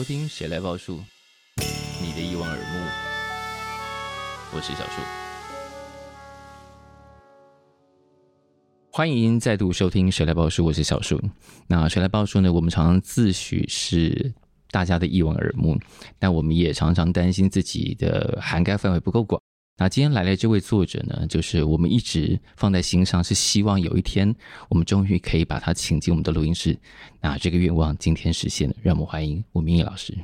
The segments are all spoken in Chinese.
收听谁来报数？你的一望而目，我是小树。欢迎再度收听谁来报数，我是小树。那谁来报数呢？我们常常自诩是大家的一望耳目，但我们也常常担心自己的涵盖范围不够广。那今天来的这位作者呢，就是我们一直放在心上，是希望有一天我们终于可以把他请进我们的录音室。那这个愿望今天实现了，让我们欢迎吴明义老师。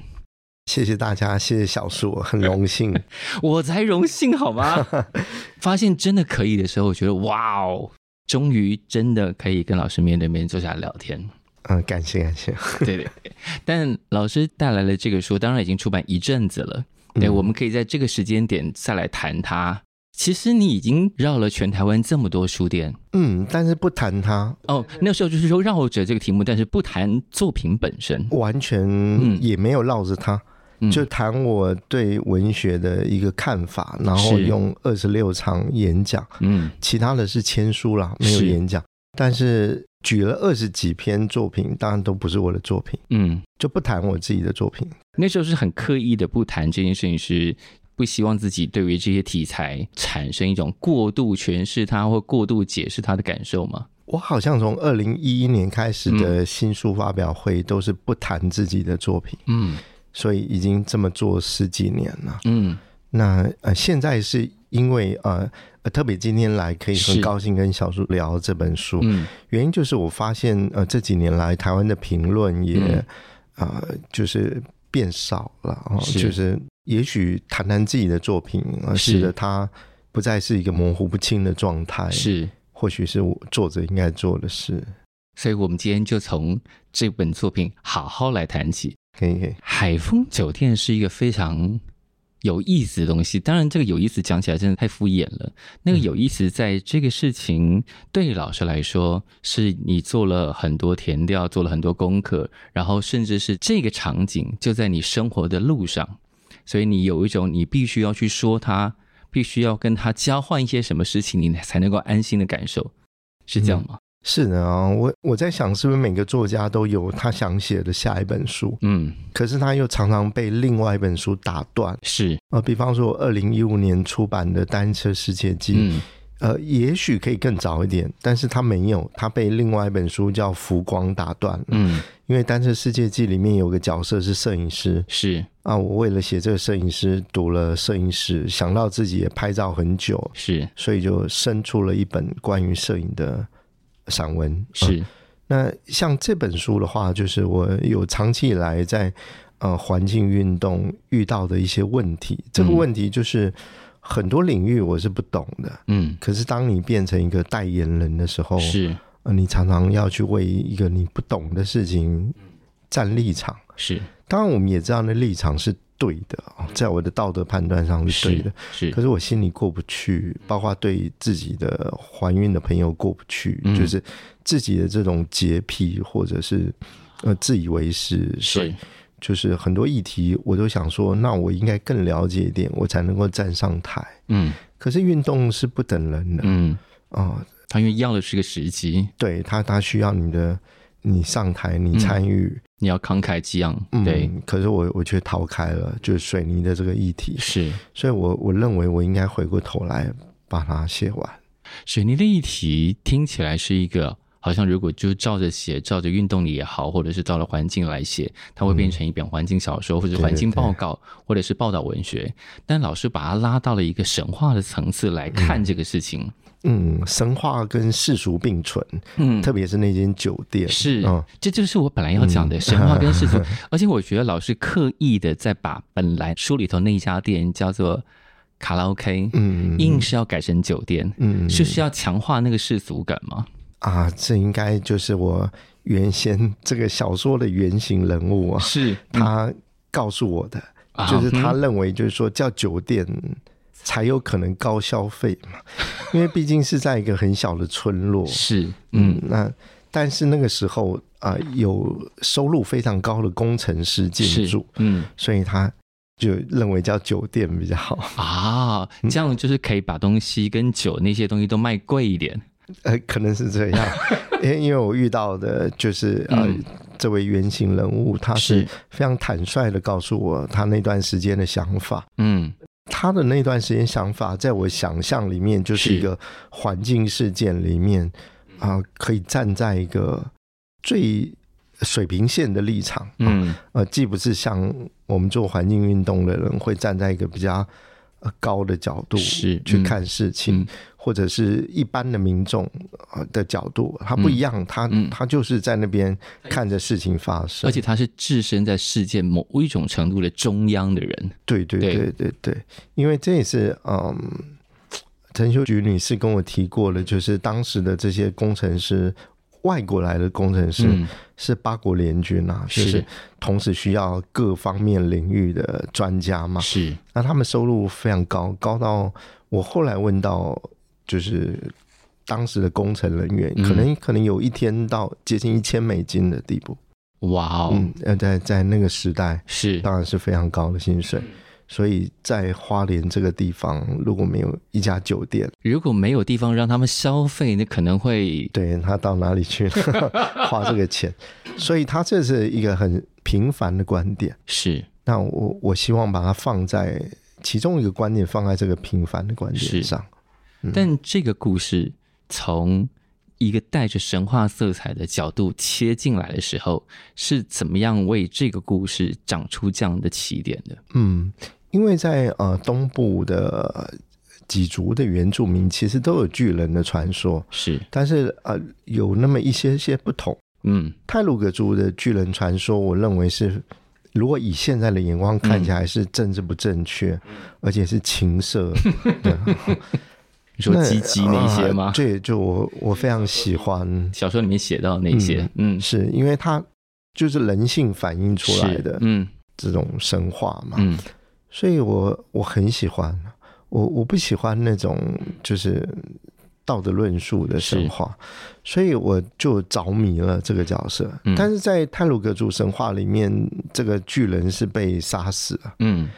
谢谢大家，谢谢小树，很荣幸，我才荣幸好吗？发现真的可以的时候，我觉得哇哦，终于真的可以跟老师面对面坐下来聊天。嗯，感谢感谢。对对对，但老师带来了这个书，当然已经出版一阵子了。对，我们可以在这个时间点再来谈它。其实你已经绕了全台湾这么多书店，嗯，但是不谈它。哦，那时候就是说绕着这个题目，但是不谈作品本身，完全也没有绕着它，嗯、就谈我对文学的一个看法，然后用二十六场演讲，嗯，其他的是签书啦，没有演讲，但是。举了二十几篇作品，当然都不是我的作品，嗯，就不谈我自己的作品。那时候是很刻意的不谈这件事情，是不希望自己对于这些题材产生一种过度诠释它或过度解释它的感受吗？我好像从二零一一年开始的新书发表会都是不谈自己的作品，嗯，所以已经这么做十几年了，嗯，那呃现在是因为呃。特别今天来可以很高兴跟小树聊这本书，嗯，原因就是我发现呃这几年来台湾的评论也啊、嗯。呃、就是变少了，是。就是也许谈谈自己的作品，使得它不再是一个模糊不清的状态，是。或许是我作者应该做的事，所以我们今天就从这本作品好好来谈起。可以，可以，海丰酒店是一个非常。有意思的东西，当然这个有意思讲起来真的太敷衍了。那个有意思，在这个事情对老师来说，是你做了很多填调，做了很多功课，然后甚至是这个场景就在你生活的路上，所以你有一种你必须要去说它，必须要跟他交换一些什么事情，你才能够安心的感受，是这样吗？嗯是的啊，我我在想，是不是每个作家都有他想写的下一本书？嗯，可是他又常常被另外一本书打断。是呃，比方说二零一五年出版的《单车世界记》，嗯，呃，也许可以更早一点，但是他没有，他被另外一本书叫《浮光》打断了。嗯，因为《单车世界记》里面有个角色是摄影师。是啊，我为了写这个摄影师，读了摄影史，想到自己也拍照很久，是，所以就生出了一本关于摄影的。散文是、嗯，那像这本书的话，就是我有长期以来在呃环境运动遇到的一些问题。这个问题就是很多领域我是不懂的，嗯，可是当你变成一个代言人的时候，是，呃，你常常要去为一个你不懂的事情站立场。是，当然我们也知道那立场是。对的啊，在我的道德判断上是对的，是。是可是我心里过不去，包括对自己的怀孕的朋友过不去，嗯、就是自己的这种洁癖或者是呃自以为是，是。就是很多议题，我都想说，那我应该更了解一点，我才能够站上台。嗯。可是运动是不等人的，嗯啊，他因为要的是个时机，对他，他需要你的。你上台，你参与、嗯，你要慷慨激昂，对。嗯、可是我我却逃开了，就是水泥的这个议题。是，所以我我认为我应该回过头来把它写完。水泥的议题听起来是一个，好像如果就照着写，照着运动里也好，或者是照着环境来写，它会变成一本环境小说，或者环境报告，对对对，或者是报道文学。但老师把它拉到了一个神话的层次来看这个事情。嗯嗯，神话跟世俗并存，嗯，特别是那间酒店，是，嗯，这就是我本来要讲的、嗯、神话跟世俗，而且我觉得老师刻意的在把本来书里头那一家店叫做卡拉 OK，嗯，硬是要改成酒店，嗯，是是要强化那个世俗感吗？啊，这应该就是我原先这个小说的原型人物啊，是他告诉我的，嗯、就是他认为就是说叫酒店。才有可能高消费嘛，因为毕竟是在一个很小的村落。是，嗯，那但是那个时候啊、呃，有收入非常高的工程师进驻，嗯，所以他就认为叫酒店比较好。啊，这样就是可以把东西跟酒那些东西都卖贵一点。呃，可能是这样，因 为因为我遇到的就是呃，这位原型人物，他是非常坦率的告诉我他那段时间的想法，嗯。他的那段时间想法，在我想象里面就是一个环境事件里面啊、呃，可以站在一个最水平线的立场，嗯，呃，既不是像我们做环境运动的人会站在一个比较高的角度是去看事情。嗯或者是一般的民众的角度，他不一样，嗯、他他就是在那边看着事情发生，而且他是置身在世界某一种程度的中央的人。对对对对对，因为这也是嗯，陈秀菊女士跟我提过了，就是当时的这些工程师，外国来的工程师是八国联军啊，是就是同时需要各方面领域的专家嘛。是，那他们收入非常高，高到我后来问到。就是当时的工程人员，可能可能有一天到接近一千美金的地步。哇哦！嗯，在在那个时代是当然是非常高的薪水。所以在花莲这个地方，如果没有一家酒店，如果没有地方让他们消费，那可能会对他到哪里去 花这个钱？所以他这是一个很平凡的观点。是，那我我希望把它放在其中一个观点，放在这个平凡的观点上。但这个故事从一个带着神话色彩的角度切进来的时候，是怎么样为这个故事长出这样的起点的？嗯，因为在呃东部的几族的原住民其实都有巨人的传说，是，但是呃有那么一些些不同。嗯，泰鲁格族的巨人传说，我认为是如果以现在的眼光看起来是政治不正确，嗯、而且是情色。对 你说鸡鸡那些吗？对、呃，就我我非常喜欢小说里面写到那些，嗯，嗯是因为它就是人性反映出来的，嗯，这种神话嘛，嗯，所以我我很喜欢，我我不喜欢那种就是道德论述的神话，所以我就着迷了这个角色。嗯、但是在泰鲁格族神话里面，这个巨人是被杀死了，嗯，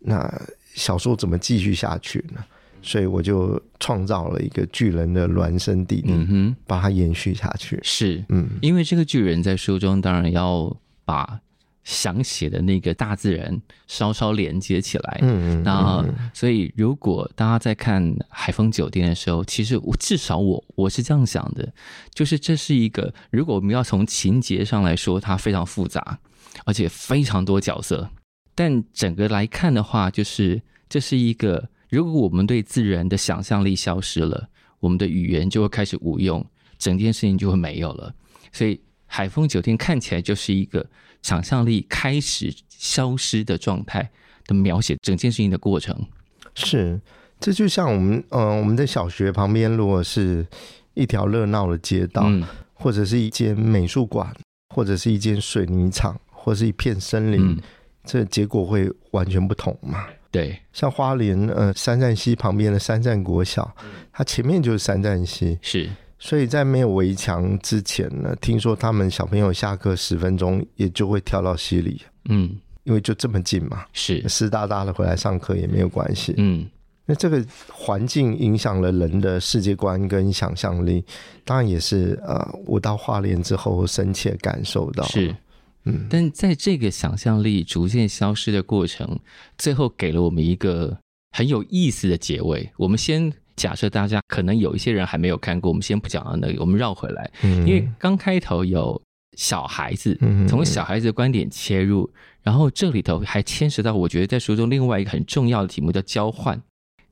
那小说怎么继续下去呢？所以我就创造了一个巨人的孪生弟弟，嗯哼，把它延续下去。是，嗯，因为这个巨人在书中当然要把想写的那个大自然稍稍连接起来。嗯嗯。那所以如果大家在看海风酒店的时候，其实我至少我我是这样想的，就是这是一个如果我们要从情节上来说，它非常复杂，而且非常多角色，但整个来看的话，就是这是一个。如果我们对自然的想象力消失了，我们的语言就会开始无用，整件事情就会没有了。所以海风酒店看起来就是一个想象力开始消失的状态的描写，整件事情的过程。是，这就像我们，嗯、呃，我们的小学旁边如果是一条热闹的街道，嗯、或者是一间美术馆，或者是一间水泥厂，或者是一片森林，嗯、这结果会完全不同嘛？对，像花莲呃三站溪旁边的三站国小，它前面就是三站溪，是，所以在没有围墙之前呢，听说他们小朋友下课十分钟也就会跳到溪里，嗯，因为就这么近嘛，是。湿哒哒的回来上课也没有关系，嗯，那这个环境影响了人的世界观跟想象力，当然也是呃，我到花莲之后深切感受到是。但在这个想象力逐渐消失的过程，最后给了我们一个很有意思的结尾。我们先假设大家可能有一些人还没有看过，我们先不讲到那里，我们绕回来，因为刚开头有小孩子，从小孩子的观点切入，然后这里头还牵涉到我觉得在书中另外一个很重要的题目叫交换。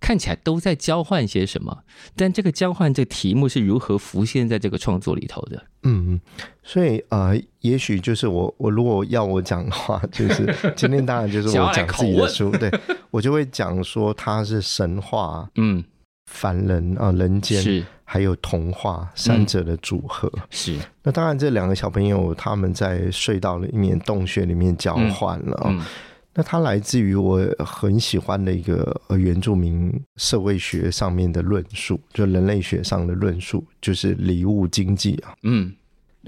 看起来都在交换些什么，但这个交换这个题目是如何浮现在这个创作里头的？嗯，所以呃，也许就是我我如果要我讲的话，就是 今天当然就是我讲自己的书，对，我就会讲说它是神话，嗯，凡人啊、呃，人间是还有童话三者的组合，嗯、是。那当然这两个小朋友他们在隧道里面、洞穴里面交换了。嗯嗯那它来自于我很喜欢的一个原住民社会学上面的论述，就人类学上的论述，就是礼物经济啊。嗯。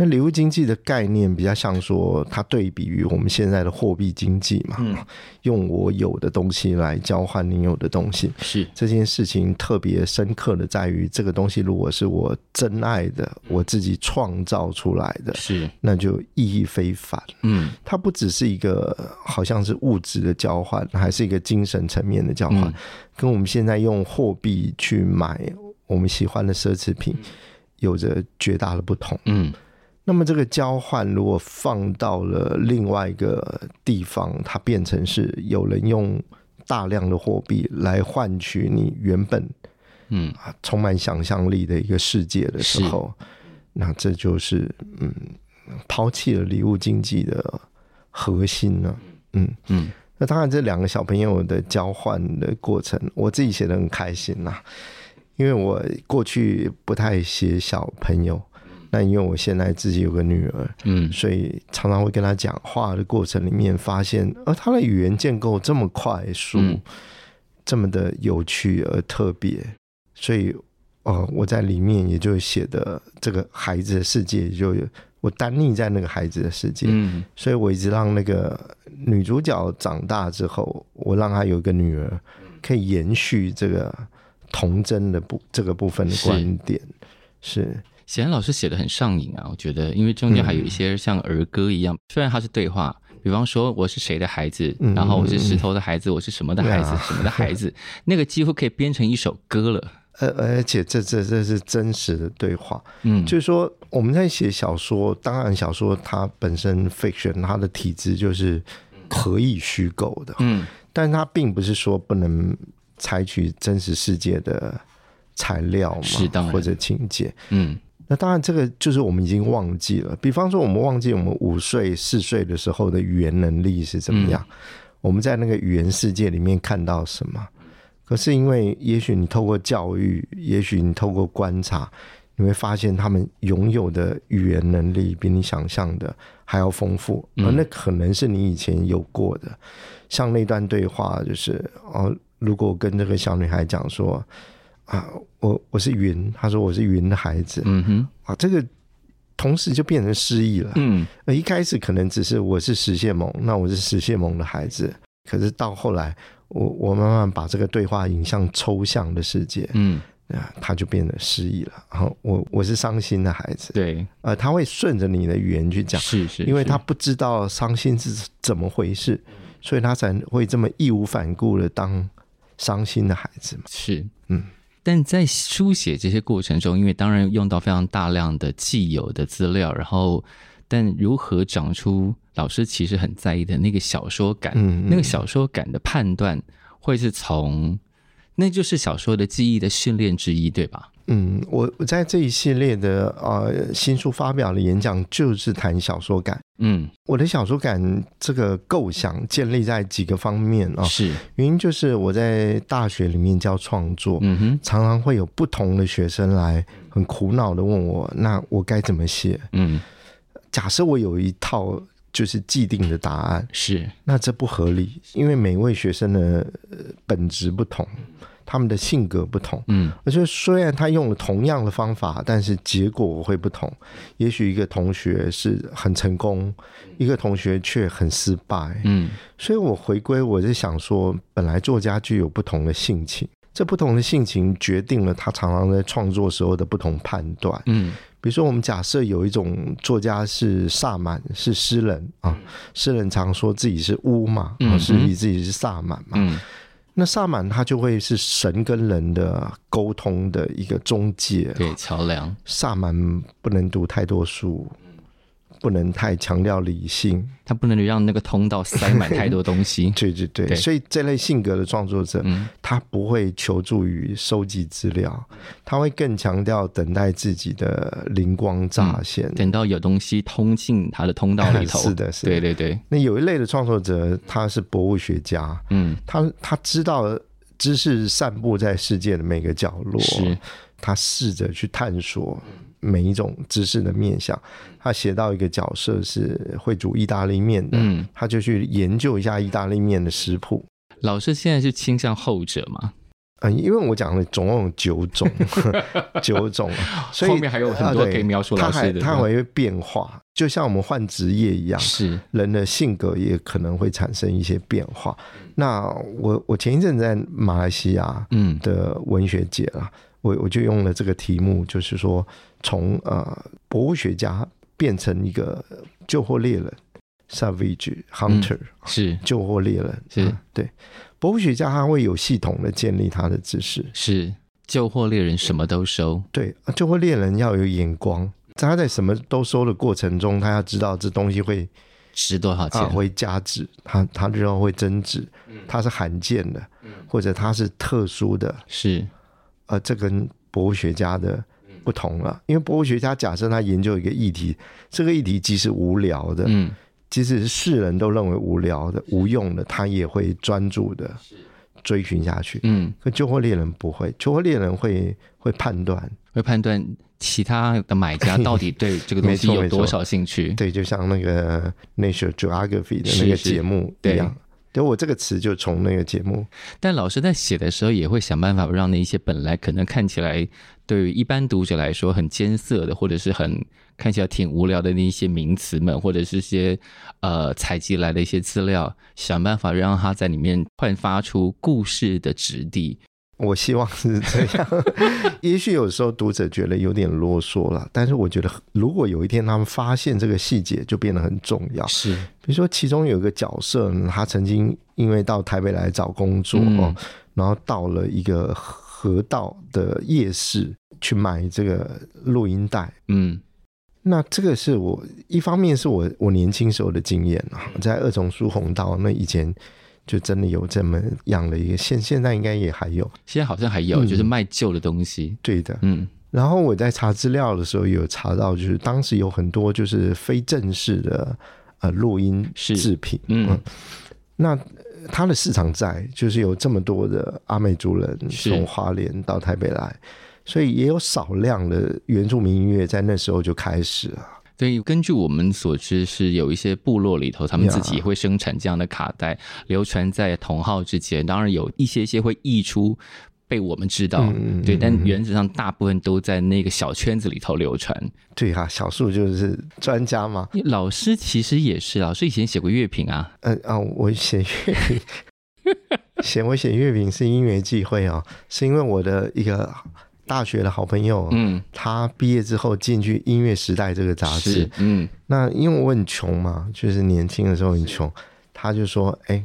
那礼物经济的概念比较像说，它对比于我们现在的货币经济嘛，嗯，用我有的东西来交换你有的东西，是。这件事情特别深刻的在于，这个东西如果是我真爱的，我自己创造出来的，是。那就意义非凡。嗯，它不只是一个好像是物质的交换，还是一个精神层面的交换，跟我们现在用货币去买我们喜欢的奢侈品有着绝大的不同。嗯。那么这个交换如果放到了另外一个地方，它变成是有人用大量的货币来换取你原本嗯充满想象力的一个世界的时候，那这就是嗯抛弃了礼物经济的核心呢。嗯嗯，那当然这两个小朋友的交换的过程，我自己写得很开心呐，因为我过去不太写小朋友。那因为我现在自己有个女儿，嗯，所以常常会跟她讲话的过程里面，发现，而她的语言建构这么快速，嗯、这么的有趣而特别，所以，哦，我在里面也就写的这个孩子的世界，就有我单立在那个孩子的世界，嗯，所以我一直让那个女主角长大之后，我让她有一个女儿，可以延续这个童真的部这个部分的观点，是。是显然老师写的很上瘾啊，我觉得，因为中间还有一些像儿歌一样，嗯、虽然它是对话，比方说我是谁的孩子，嗯、然后我是石头的孩子，嗯、我是什么的孩子，嗯、什么的孩子，那个几乎可以编成一首歌了。而而且这这这是真实的对话，嗯，就是说我们在写小说，当然小说它本身 fiction，它的体质就是可以虚构的，嗯，但它并不是说不能采取真实世界的材料嘛，或者情节，嗯。那当然，这个就是我们已经忘记了。比方说，我们忘记我们五岁、四岁的时候的语言能力是怎么样。我们在那个语言世界里面看到什么？可是因为，也许你透过教育，也许你透过观察，你会发现他们拥有的语言能力比你想象的还要丰富，而那可能是你以前有过的。像那段对话，就是哦，如果跟这个小女孩讲说。啊，我我是云，他说我是云的孩子，嗯哼，啊，这个同时就变成失忆了，嗯，一开始可能只是我是石蟹獴，那我是石蟹獴的孩子，可是到后来，我我慢慢把这个对话引向抽象的世界，嗯，啊，他就变得失忆了，然后我我是伤心的孩子，对，呃，他会顺着你的语言去讲，是是，因为他不知道伤心是怎么回事，所以他才会这么义无反顾的当伤心的孩子嘛，是，嗯。但在书写这些过程中，因为当然用到非常大量的既有的资料，然后，但如何长出老师其实很在意的那个小说感，嗯嗯，那个小说感的判断，会是从，那就是小说的记忆的训练之一，对吧？嗯，我我在这一系列的呃新书发表的演讲就是谈小说感。嗯，我的小说感这个构想建立在几个方面啊。是，原因就是我在大学里面教创作，嗯哼，常常会有不同的学生来很苦恼的问我，那我该怎么写？嗯，假设我有一套就是既定的答案，是，那这不合理，因为每位学生的本质不同。他们的性格不同，嗯，而且虽然他用了同样的方法，但是结果会不同。也许一个同学是很成功，一个同学却很失败，嗯。所以我回归，我是想说，本来作家具有不同的性情，这不同的性情决定了他常常在创作时候的不同判断，嗯。比如说，我们假设有一种作家是萨满，是诗人啊，诗人常说自己是巫嘛，啊，是以自己是萨满嘛，嗯。那萨满他就会是神跟人的沟通的一个中介，对，桥梁。萨满不能读太多书，不能太强调理性，他不能让那个通道塞满太多东西。对 对对，对所以这类性格的创作者，嗯、他不会求助于收集资料，他会更强调等待自己的灵光乍现，嗯，等到有东西通进他的通道里头。是的，是的，对对对。那有一类的创作者，他是博物学家，嗯，他他知道知识散布在世界的每个角落，是他试着去探索。每一种知识的面向，他写到一个角色是会煮意大利面的，嗯，他就去研究一下意大利面的食谱。老师现在是倾向后者吗？嗯，因为我讲的总共有九种，九种，所以后面还有很多可以描述老师的，他还会变化，就像我们换职业一样，是人的性格也可能会产生一些变化。那我我前一阵在马来西亚嗯的文学节了。嗯我我就用了这个题目，就是说从呃博物学家变成一个救货猎人，savage hunter，嗯，是。救货猎人，是、嗯、对。博物学家他会有系统的建立他的知识，是救货猎人什么都收，对救货猎人要有眼光，在他在什么都收的过程中，他要知道这东西会值多少钱，啊、会加值，他他日后会增值，它是罕见的，或者它是特殊的，是。呃，这跟博物学家的不同了，因为博物学家假设他研究一个议题，这个议题即使无聊的，嗯，即使是世人都认为无聊的、无用的，他也会专注的追寻下去，嗯。可救祸猎人不会，救祸猎人会会判断，会判断其他的买家到底对这个东西有多少兴趣。对，就像那个 Nature Geography 的那个节目一样。所对我这个词就从那个节目，但老师在写的时候也会想办法让那些本来可能看起来对于一般读者来说很艰涩的，或者是很看起来挺无聊的那些名词们，或者是些呃采集来的一些资料，想办法让它在里面焕发出故事的质地。我希望是这样，也许有时候读者觉得有点啰嗦了，但是我觉得如果有一天他们发现这个细节，就变得很重要。是，比如说其中有一个角色，他曾经因为到台北来找工作，嗯、然后到了一个河道的夜市去买这个录音带。嗯，那这个是我一方面是我我年轻时候的经验啊，在二重疏洪道那以前。就真的有这么样的一个现，现在应该也还有，现在好像还有，就是卖旧的东西。嗯、对的，嗯。然后我在查资料的时候有查到，就是当时有很多就是非正式的呃录音制品，嗯，嗯。那它的市场在，就是有这么多的阿美族人从花莲到台北来，所以也有少量的原住民音乐在那时候就开始了。对，根据我们所知，是有一些部落里头，他们自己会生产这样的卡带.流传在同好之间。当然，有一些些会溢出，被我们知道。嗯、对、嗯，但原则上大部分都在那个小圈子里头流传。对哈、啊，小树就是专家嘛。老师其实也是，老师以前写过乐评啊。嗯啊，我写乐评，写我写乐评是因缘际会啊，是因为我的一个。大学的好朋友，嗯，他毕业之后进去《音乐时代》这个杂志，嗯，那因为我很穷嘛，就是年轻的时候很穷，他就说，哎、欸，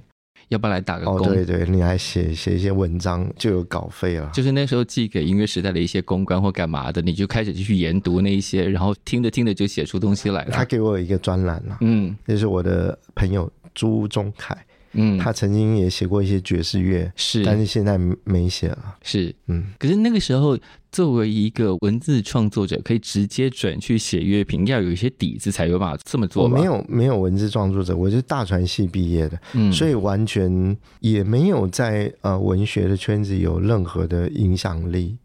要不要来打个工？哦，对对，你来写写一些文章就有稿费了。就是那时候寄给《音乐时代》的一些公关或干嘛的，你就开始去研读那一些，然后听着听着就写出东西来了。他给我一个专栏了，嗯，就是我的朋友朱宗凯。嗯，他曾经也写过一些爵士乐，是，但是现在没写了。是，嗯，可是那个时候，作为一个文字创作者，可以直接转去写乐评，要有一些底子才有办法这么做。我没有没有文字创作者，我是大传系毕业的，嗯，所以完全也没有在呃文学的圈子有任何的影响力，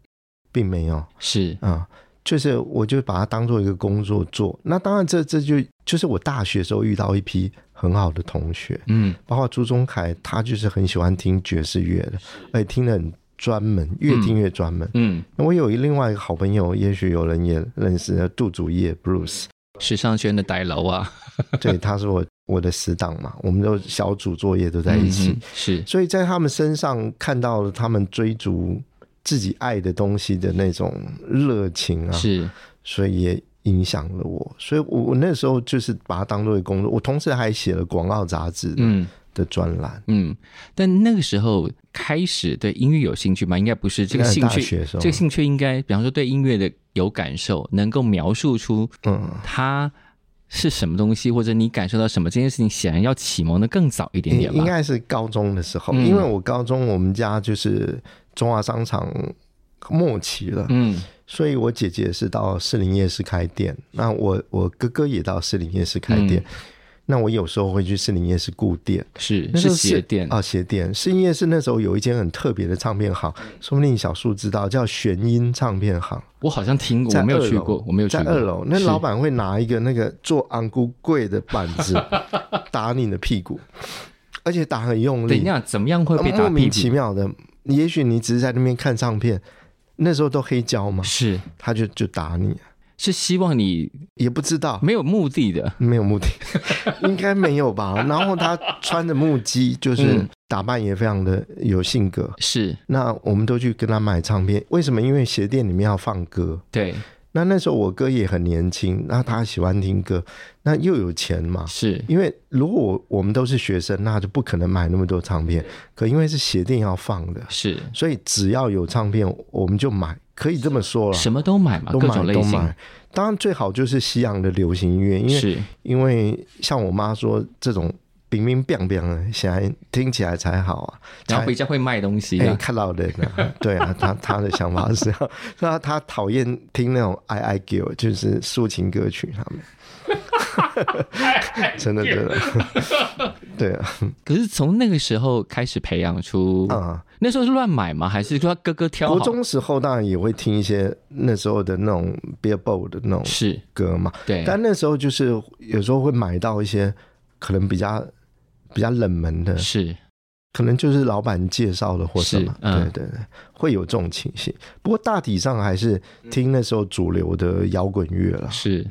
并没有。是啊，就是我就把它当做一个工作做。那当然这，这这就就是我大学时候遇到一批。很好的同学，嗯，包括朱宗凯，他就是很喜欢听爵士乐的，而且听得很专门，越听越专门，嗯。那我有一另外一个好朋友，也许有人也认识，杜祖业 Bruce，时尚圈的大佬啊，对，他是我我的死党嘛，我们都小组作业都在一起，嗯、是，所以在他们身上看到了他们追逐自己爱的东西的那种热情啊，是，所以也。影响了我，所以我我那时候就是把它当做一个工作。我同时还写了广告杂志嗯的专栏嗯，但那个时候开始对音乐有兴趣吗？应该不是这个兴趣，这个兴趣应该，比方说对音乐的有感受，能够描述出嗯它是什么东西，或者你感受到什么？这件事情显然要启蒙的更早一点点吧？应该是高中的时候，嗯、因为我高中我们家就是中华商场末期了，嗯，所以我姐姐是到士林夜市开店，那我我哥哥也到士林夜市开店。嗯那我有时候会去士林夜市顾店，是是鞋店啊，鞋店。士林夜市那时候有一间很特别的唱片行，说不定小树知道，叫玄音唱片行。我好像听过，我没有去过，我没有去过。在二楼，那老板会拿一个那个做昂菇柜的板子 打你的屁股，而且打很用力。等一下，怎么样会？莫名其妙的，也许你只是在那边看唱片，那时候都黑胶嘛，是，他就就打你。是希望你也不知道，没有目的的，没有目的，应该没有吧？然后他穿着木屐，就是打扮也非常的有性格。是，那我们都去跟他买唱片，为什么？因为鞋店里面要放歌。对。那那时候我哥也很年轻，那他喜欢听歌，那又有钱嘛？是。因为如果我我们都是学生，那就不可能买那么多唱片。可因为是鞋店要放的，是，所以只要有唱片，我们就买。可以这么说了，什么都买嘛，都买都买。当然最好就是西洋的流行音乐，因为是因为像我妈说，这种冰冰冰冰的，现在听起来才好啊，然后比较会卖东西。哎，看到人啊，对啊，他他的想法是这样，他 他讨厌听那种 I I G，就是抒情歌曲，他们。真的真的，对啊。可是从那个时候开始培养出啊，那时候是乱买吗？还是说他哥哥挑？国中时候当然也会听一些那时候的那种 Billboard 的那种是歌嘛，对。但那时候就是有时候会买到一些可能比较比较冷门的，是可能就是老板介绍的或什么，对对对，会有这种情形。不过大体上还是听那时候主流的摇滚乐了，是。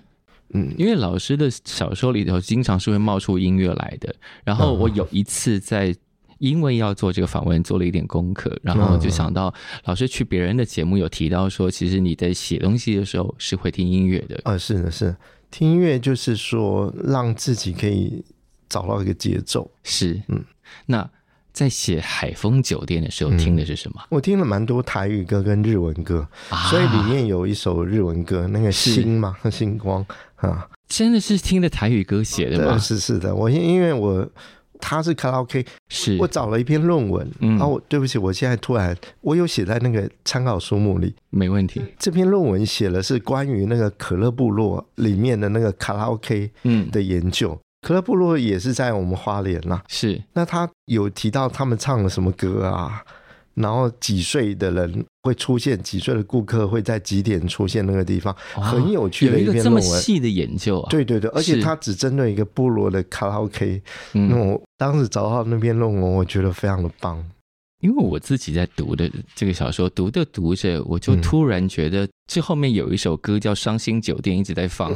嗯，因为老师的小说里头经常是会冒出音乐来的。然后我有一次在因为要做这个访问，做了一点功课，然后就想到老师去别人的节目有提到说，其实你在写东西的时候是会听音乐的。呃，是的，是听音乐，就是说让自己可以找到一个节奏。是，嗯，那。在写海风酒店的时候听的是什么？嗯、我听了蛮多台语歌跟日文歌，啊、所以里面有一首日文歌，那个星嘛，星光啊，真的是听的台语歌写的吗？是是的，我因因为我他是卡拉 OK，是我找了一篇论文，嗯，然后对不起，我现在突然我有写在那个参考书目里，没问题。这篇论文写的是关于那个可乐部落里面的那个卡拉 OK 嗯的研究。嗯可乐部落也是在我们花莲啦，是。那他有提到他们唱了什么歌啊？然后几岁的人会出现？几岁的顾客会在几点出现那个地方？哦、很有趣的一篇论文。这么细的研究啊！对对对，而且他只针对一个部落的卡拉 OK。嗯，那我当时找到那篇论文，我觉得非常的棒。因为我自己在读的这个小说，读着读着，我就突然觉得这后面有一首歌叫《伤心酒店》，一直在放。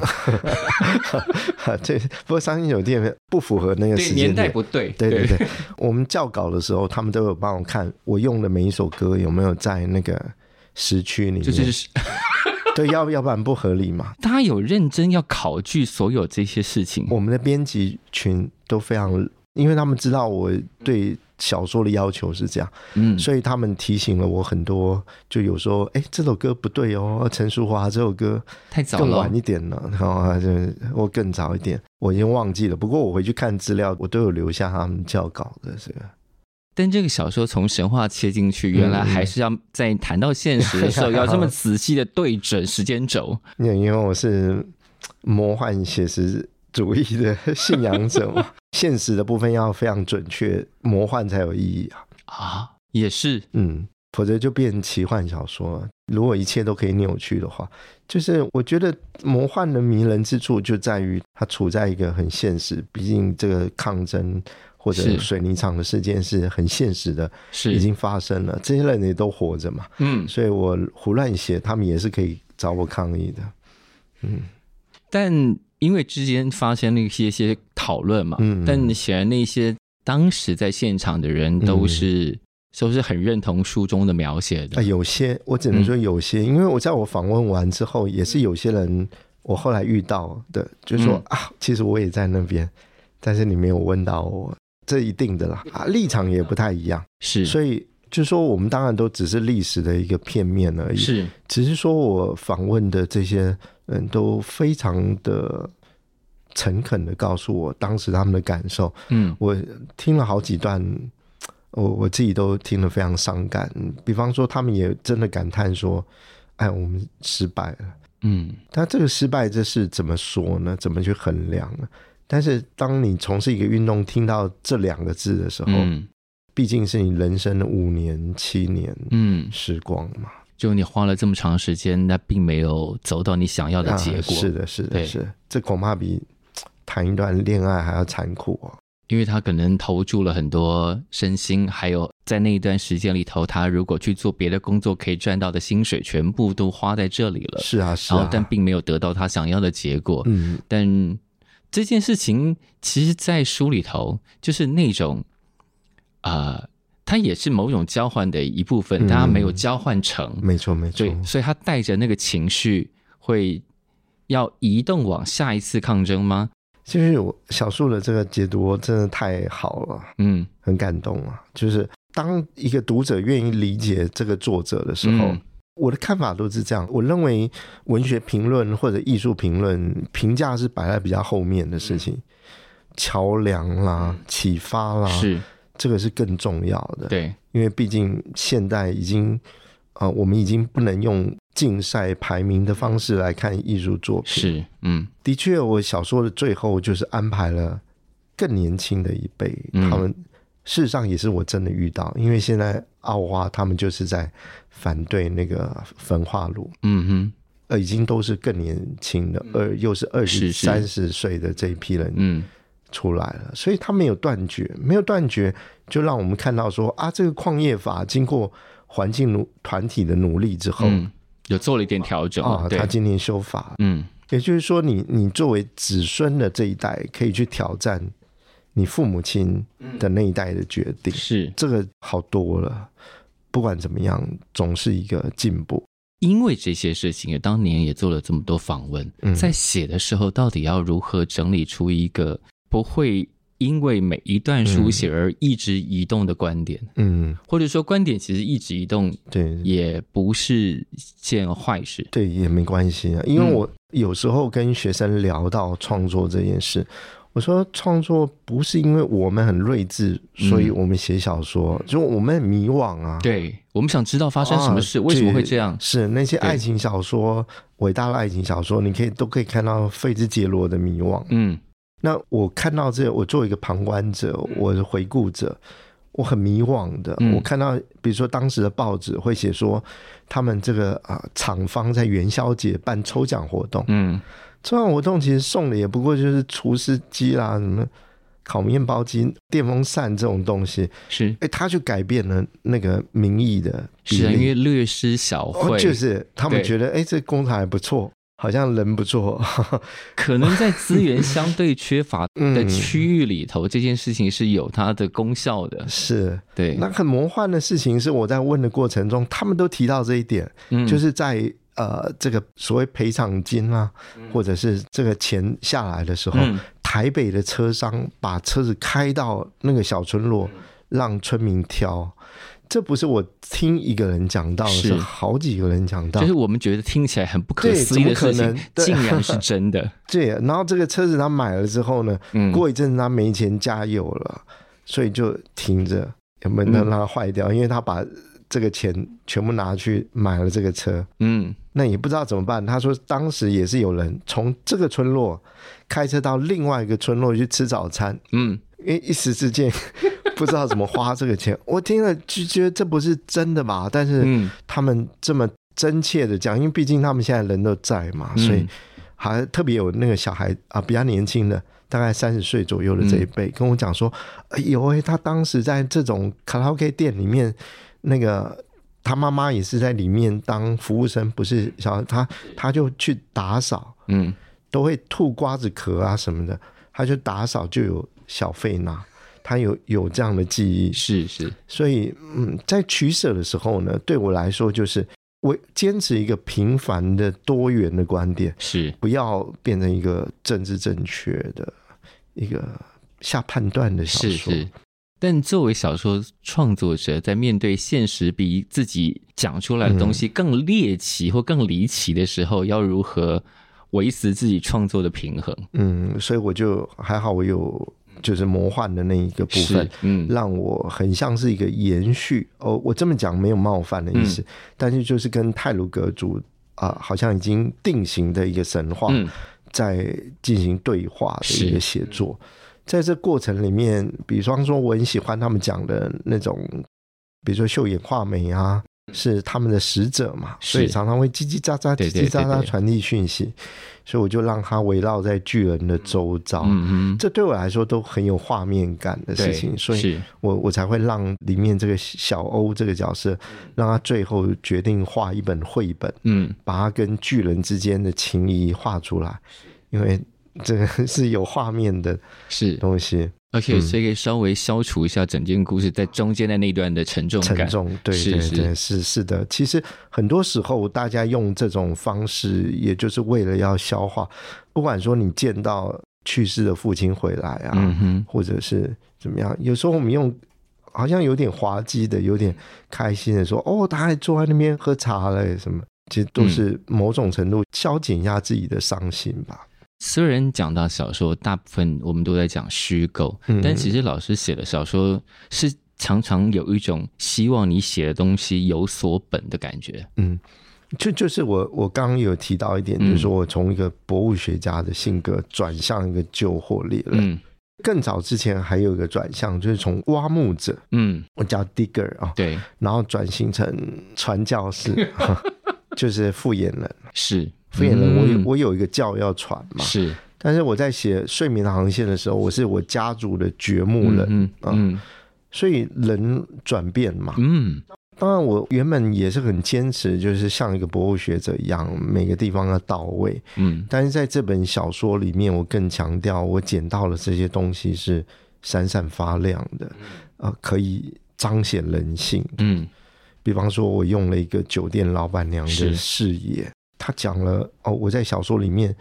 这不过《伤心酒店》不符合那个时间年代，不对。对对对，我们校稿的时候，他们都有帮我看我用的每一首歌有没有在那个时区里面。就是，对，要要不然不合理嘛。他有认真要考据所有这些事情。我们的编辑群都非常，因为他们知道我对。小说的要求是这样，嗯，所以他们提醒了我很多，就有说，哎、欸，这首歌不对哦，陈淑华这首歌太早了，更晚一点了，然后就我更早一点，我已经忘记了。不过我回去看资料，我都有留下他们校稿的这个。但这个小说从神话切进去，原来还是要在谈到现实的时候，要这么仔细的对准时间轴。因 为因为我是魔幻写实主义的信仰者嘛。现实的部分要非常准确，魔幻才有意义啊！啊，也是，嗯，否则就变奇幻小说了。如果一切都可以扭曲的话，就是我觉得魔幻的迷人之处就在于它处在一个很现实，毕竟这个抗争或者水泥厂的事件是很现实的，是已经发生了，这些人也都活着嘛，嗯，所以我胡乱写，他们也是可以找我抗议的，嗯，但。因为之间发生了一些些讨论嘛，嗯，但显然那些当时在现场的人都是、嗯、都是很认同书中的描写的。啊，有些我只能说有些，嗯、因为我在我访问完之后，也是有些人我后来遇到的，就是说、嗯、啊，其实我也在那边，但是你没有问到我，这一定的啦，啊，立场也不太一样，是，所以就是说我们当然都只是历史的一个片面而已，是，只是说我访问的这些。人，都非常的诚恳的告诉我当时他们的感受。嗯，我听了好几段，我我自己都听了非常伤感。比方说，他们也真的感叹说：“哎，我们失败了。”嗯，但这个失败这是怎么说呢？怎么去衡量呢？但是当你从事一个运动，听到这两个字的时候，嗯，毕竟是你人生的五年、七年，嗯，时光嘛。就你花了这么长时间，那并没有走到你想要的结果。啊、是的，是的，是。这恐怕比谈一段恋爱还要残酷哦。因为他可能投注了很多身心，还有在那一段时间里头，他如果去做别的工作，可以赚到的薪水全部都花在这里了。是啊，是啊。然后，但并没有得到他想要的结果。嗯。但这件事情，其实，在书里头，就是那种，啊、呃。它也是某种交换的一部分，但他没有交换成，没错没错。对，所以他带着那个情绪，会要移动往下一次抗争吗？就是我小树的这个解读真的太好了，嗯，很感动啊。就是当一个读者愿意理解这个作者的时候，嗯、我的看法都是这样。我认为文学评论或者艺术评论评价是摆在比较后面的事情，桥梁啦，启发啦，是。这个是更重要的，对，因为毕竟现代已经，啊、呃，我们已经不能用竞赛排名的方式来看艺术作品。是，嗯，的确，我小说的最后就是安排了更年轻的一辈，嗯、他们事实上也是我真的遇到，因为现在奥花他们就是在反对那个焚化炉，嗯哼，呃，已经都是更年轻的，二又是二十三十岁的这一批人，嗯。出来了，所以他没有断绝，没有断绝，就让我们看到说啊，这个矿业法经过环境努团体的努力之后，嗯、有做了一点调整啊。他今年修法，嗯，也就是说你，你你作为子孙的这一代，可以去挑战你父母亲的那一代的决定，是这个好多了。不管怎么样，总是一个进步。因为这些事情，当年也做了这么多访问，嗯、在写的时候，到底要如何整理出一个？不会因为每一段书写而一直移动的观点，嗯，或者说观点其实一直移动，对，也不是件坏事，对，也没关系啊。因为我有时候跟学生聊到创作这件事，我说创作不是因为我们很睿智，所以我们写小说，就我们很迷惘啊，对，我们想知道发生什么事，为什么会这样？是那些爱情小说，伟大的爱情小说，你可以都可以看到费兹杰罗的迷惘，嗯。那我看到这，我作为一个旁观者，我是回顾者，我很迷惘的。嗯、我看到，比如说当时的报纸会写说，他们这个啊厂方在元宵节办抽奖活动，嗯，抽奖活动其实送的也不过就是厨师机啦，什么烤面包机、电风扇这种东西，是，哎、欸，他就改变了那个民意的，是因为略施小就是他们觉得，哎、欸，这工厂还不错。好像人不错，可能在资源相对缺乏 的区域里头，嗯、这件事情是有它的功效的。是，对。那很魔幻的事情是，我在问的过程中，他们都提到这一点，嗯、就是在呃这个所谓赔偿金啊，嗯、或者是这个钱下来的时候，嗯、台北的车商把车子开到那个小村落，嗯、让村民挑。这不是我听一个人讲到的，是好几个人讲到，就是我们觉得听起来很不可思议的事情，竟然是真的。对，然后这个车子他买了之后呢，嗯、过一阵子他没钱加油了，所以就停着，也没能让它坏掉？嗯、因为他把这个钱全部拿去买了这个车，嗯，那也不知道怎么办。他说当时也是有人从这个村落开车到另外一个村落去吃早餐，嗯，因为一时之间。不知道怎么花这个钱，我听了就觉得这不是真的吧？但是他们这么真切的讲，因为毕竟他们现在人都在嘛，所以还特别有那个小孩啊，比较年轻的，大概三十岁左右的这一辈，跟我讲说：“哎呦喂，他当时在这种卡拉 OK 店里面，那个他妈妈也是在里面当服务生，不是小孩，他他就去打扫，嗯，都会吐瓜子壳啊什么的，他就打扫就有小费拿。”他有有这样的记忆，是是，所以嗯，在取舍的时候呢，对我来说就是我坚持一个平凡的多元的观点，是。不要变成一个政治正确的一个下判断的小说。是是，但作为小说创作者，在面对现实比自己讲出来的东西更猎奇或更离奇的时候，要如何维持自己创作的平衡。嗯，所以我就还好，我有就是魔幻的那一个部分，嗯，让我很像是一个延续。哦，我这么讲没有冒犯的意思，嗯、但是就是跟泰鲁格族啊、呃，好像已经定型的一个神话，在进行对话的一个写作。在这过程里面，比方说我很喜欢他们讲的那种，比如说绣眼画眉啊。是他们的使者嘛，所以常常会叽叽喳喳、叽叽喳喳传递讯息，所以我就让他围绕在巨人的周遭。嗯嗯，这对我来说都很有画面感的事情，所以我我才会让里面这个小欧这个角色，让他最后决定画一本绘本，嗯，把他跟巨人之间的情谊画出来，因为这个 是有画面的，是。东西。而且所以可以稍微消除一下整件故事在中间的那段的沉重感。沉重，对对对，是是的。其实很多时候大家用这种方式，也就是为了要消化。不管说你见到去世的父亲回来啊，嗯、哼或者是怎么样，有时候我们用好像有点滑稽的，有点开心的说：“哦，他还坐在那边喝茶嘞。”什么，其实都是某种程度消减一下自己的伤心吧。虽然讲到小说，大部分我们都在讲虚构，嗯、但其实老师写的小说是常常有一种希望你写的东西有所本的感觉。嗯，就就是我我刚刚有提到一点，就是说我从一个博物学家的性格转向一个旧货猎人。嗯，更早之前还有一个转向，就是从挖墓者，嗯，我叫 Digger 啊，对，然后转型成传教士，就是复眼人，是。敷衍人，我有我有一个教要传嘛，是。但是我在写睡眠的航线的时候，我是我家族的掘墓人，嗯嗯，所以人转变嘛，嗯。当然，我原本也是很坚持，就是像一个博物学者一样，每个地方要到位，嗯。但是在这本小说里面，我更强调，我捡到了这些东西是闪闪发亮的，呃，可以彰显人性，嗯。比方说，我用了一个酒店老板娘的视野。他讲了哦，我在小说里面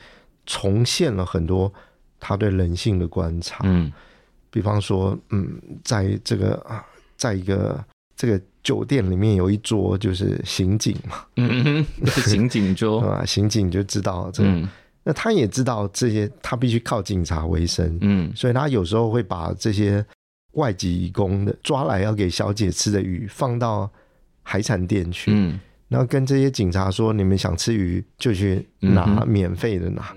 重现了很多他对人性的观察。嗯，比方说，嗯，在这个啊，在一个这个酒店里面有一桌就是刑警嘛，嗯哼，刑警桌。啊，刑警就知道这个，嗯、那他也知道这些，他必须靠警察为生，嗯，所以他有时候会把这些外籍移工的抓来要给小姐吃的鱼放到海产店去，嗯。然后跟这些警察说：“你们想吃鱼就去拿，免费的拿。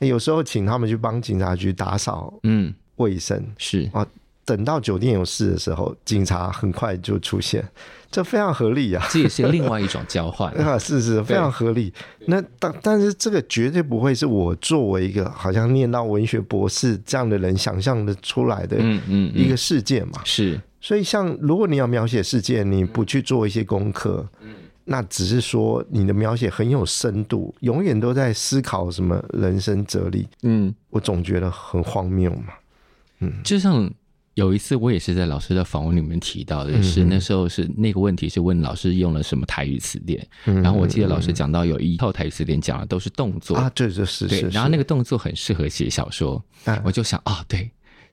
嗯”有时候请他们去帮警察局打扫，嗯，卫生是啊。等到酒店有事的时候，警察很快就出现，这非常合理啊。这也是另外一种交换 啊，是是非常合理。那但但是这个绝对不会是我作为一个好像念到文学博士这样的人想象的出来的，嗯嗯，一个世界嘛。嗯嗯嗯、是，所以像如果你要描写世界，你不去做一些功课，嗯。那只是说你的描写很有深度，永远都在思考什么人生哲理。嗯，我总觉得很荒谬嘛。嗯，就像有一次我也是在老师的访问里面提到的是，那时候是那个问题是问老师用了什么台语词典，然后我记得老师讲到有一套台语词典讲的都是动作啊，对，就是是，然后那个动作很适合写小说，我就想啊，对，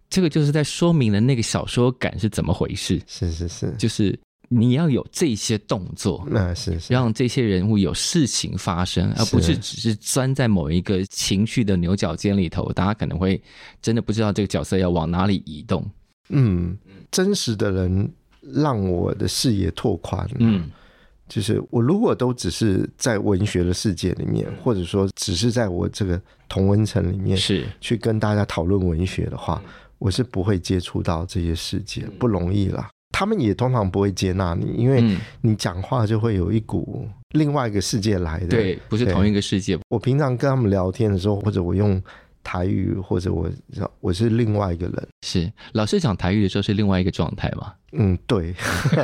这个就是在说明了那个小说感是怎么回事。是是是，就是。你要有这些动作，那是是让这些人物有事情发生，而不是只是钻在某一个情绪的牛角尖里头。大家可能会真的不知道这个角色要往哪里移动。嗯，真实的人让我的视野拓宽。嗯，就是我如果都只是在文学的世界里面，或者说只是在我这个同温层里面，是去跟大家讨论文学的话，我是不会接触到这些世界，不容易啦。他们也通常不会接纳你，因为你讲话就会有一股另外一个世界来的，对，不是同一个世界。我平常跟他们聊天的时候，或者我用台语，或者我我是另外一个人。是老师讲台语的时候是另外一个状态吗？嗯，对。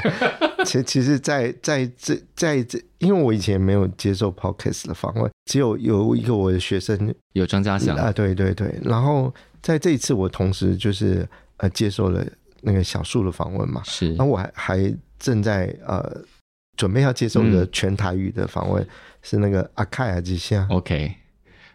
其其实在在这在这，因为我以前没有接受 Podcast 的访问，只有有一个我的学生有张家祥啊，对对对。然后在这一次，我同时就是呃接受了。那个小树的访问嘛，是。那我还还正在呃准备要接受一个全台语的访问，嗯、是那个阿凯亚之下，OK，